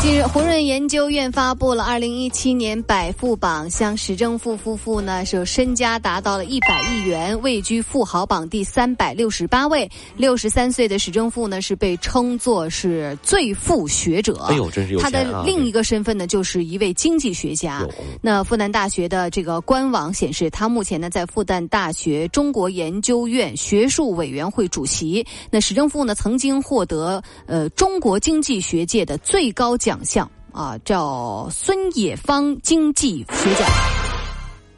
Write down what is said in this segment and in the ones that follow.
近日，胡润研究院发布了二零一七年百富榜，像史正富夫妇呢，是身家达到了一百亿元，位居富豪榜第三百六十八位。六十三岁的史正富呢，是被称作是最富学者。哎呦，真是有他的另一个身份呢，就是一位经济学家。那复旦大学的这个官网显示，他目前呢在复旦大学中国研究院学术委员会主席。那史正富呢，曾经获得呃中国经济学界的最高奖。奖项啊，叫孙冶方经济学奖。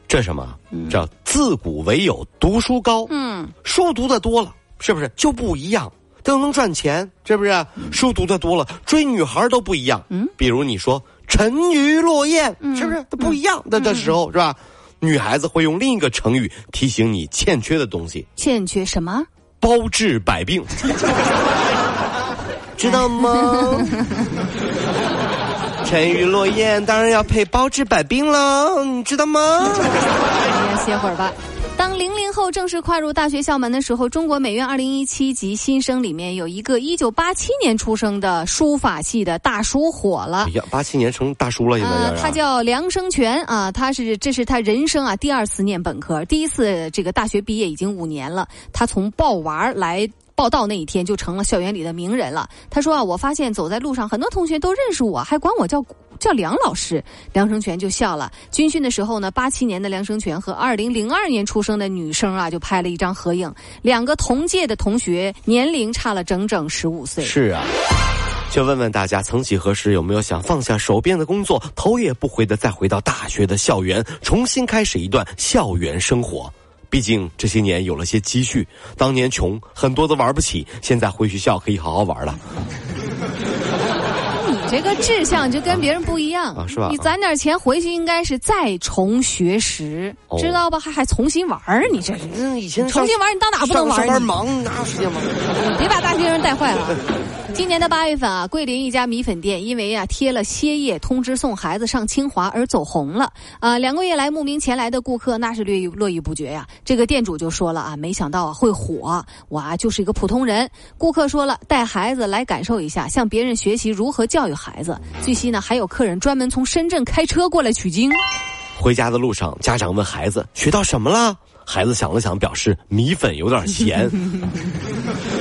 这什么？叫自古唯有读书高。嗯，书读的多了，是不是就不一样？都能赚钱，是不是？书读的多了，追女孩都不一样。嗯，比如你说沉鱼落雁，是不是都不一样的的时候，是吧？女孩子会用另一个成语提醒你欠缺的东西。欠缺什么？包治百病。知道吗？沉鱼落雁当然要配包治百病了，你知道吗？歇会儿吧。当零零后正式跨入大学校门的时候，中国美院二零一七级新生里面有一个一九八七年出生的书法系的大叔火了。哎呀，八七年成大叔了，现在他叫梁生全啊，他是这是他人生啊第二次念本科，第一次这个大学毕业已经五年了。他从抱娃来。报道那一天就成了校园里的名人了。他说啊，我发现走在路上，很多同学都认识我，还管我叫叫梁老师。梁生全就笑了。军训的时候呢，八七年的梁生全和二零零二年出生的女生啊，就拍了一张合影。两个同届的同学年龄差了整整十五岁。是啊，就问问大家，曾几何时有没有想放下手边的工作，头也不回的再回到大学的校园，重新开始一段校园生活？毕竟这些年有了些积蓄，当年穷很多都玩不起，现在回学校可以好好玩了。你这个志向就跟别人不一样啊，是吧？你攒点钱回去应该是再重学识，知道吧？还还重新玩儿，你这是以前重新玩，你到哪不能玩？上班忙哪有时间玩？别把大学生带坏了。今年的八月份啊，桂林一家米粉店因为啊贴了歇业通知送孩子上清华而走红了啊。两个月来慕名前来的顾客那是络络绎不绝呀。这个店主就说了啊，没想到啊会火，我啊就是一个普通人。顾客说了，带孩子来感受一下，向别人学习如何教育孩子。据悉呢，还有客人专门从深圳开车过来取经。回家的路上，家长问孩子学到什么了？孩子想了想，表示米粉有点咸。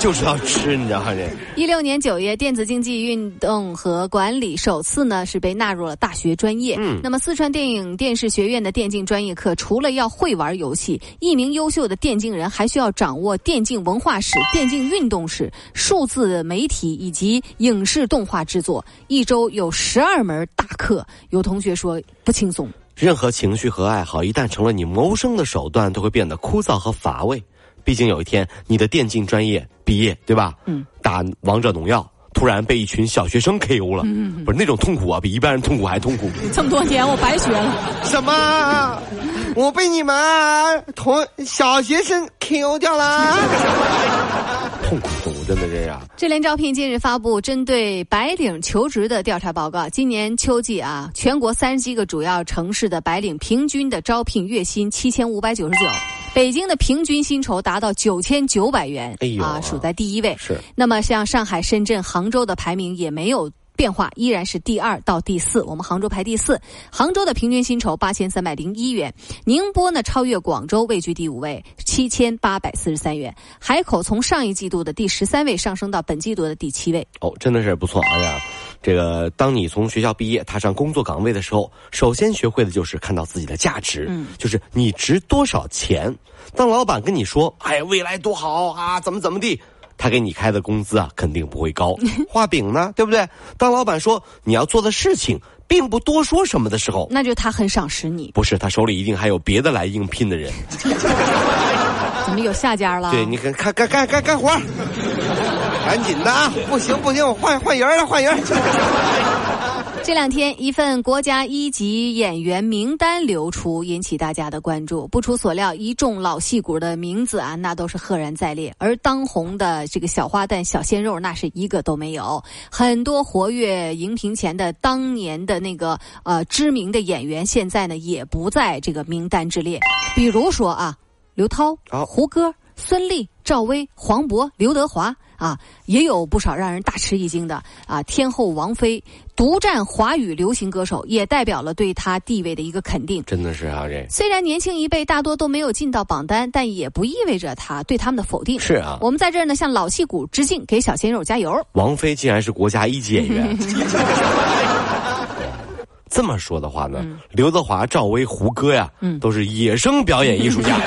就知道吃，你知道吗？这一六年九月，电子竞技运动和管理首次呢是被纳入了大学专业。嗯，那么四川电影电视学院的电竞专业课，除了要会玩游戏，一名优秀的电竞人还需要掌握电竞文化史、电竞运动史、数字媒体以及影视动画制作。一周有十二门大课，有同学说不轻松。任何情绪和爱好，一旦成了你谋生的手段，都会变得枯燥和乏味。毕竟有一天，你的电竞专业毕业，对吧？嗯，打王者荣耀，突然被一群小学生 KO 了，嗯，不是那种痛苦啊，比一般人痛苦还痛苦。这么多年我白学了。什么？我被你们同小学生 KO 掉了？痛苦痛苦，真的这样。智联招聘近日发布针对白领求职的调查报告，今年秋季啊，全国三十七个主要城市的白领平均的招聘月薪七千五百九十九。北京的平均薪酬达到九千九百元，啊，数在第一位。是。那么像上海、深圳、杭州的排名也没有变化，依然是第二到第四。我们杭州排第四，杭州的平均薪酬八千三百零一元。宁波呢超越广州，位居第五位，七千八百四十三元。海口从上一季度的第十三位上升到本季度的第七位。哦，真的是不错，哎呀。这个，当你从学校毕业踏上工作岗位的时候，首先学会的就是看到自己的价值，嗯，就是你值多少钱。当老板跟你说“哎，未来多好啊，怎么怎么地”，他给你开的工资啊，肯定不会高。画饼呢，对不对？当老板说你要做的事情并不多说什么的时候，那就他很赏识你。不是，他手里一定还有别的来应聘的人。怎么有下家了？对，你看，干干干干干活。赶紧的啊！不行不行，我换换人了，换人。这两天，一份国家一级演员名单流出，引起大家的关注。不出所料，一众老戏骨的名字啊，那都是赫然在列。而当红的这个小花旦、小鲜肉，那是一个都没有。很多活跃荧屏前的当年的那个呃知名的演员，现在呢也不在这个名单之列。比如说啊，刘涛、胡歌、孙俪、赵薇、黄渤、刘德华。啊，也有不少让人大吃一惊的啊！天后王菲独占华语流行歌手，也代表了对她地位的一个肯定。真的是啊，这虽然年轻一辈大多都没有进到榜单，但也不意味着他对他们的否定。是啊，我们在这儿呢，向老戏骨致敬，给小鲜肉加油。王菲竟然是国家一级演员，这么说的话呢，刘德华、赵薇、胡歌呀，都是野生表演艺术家。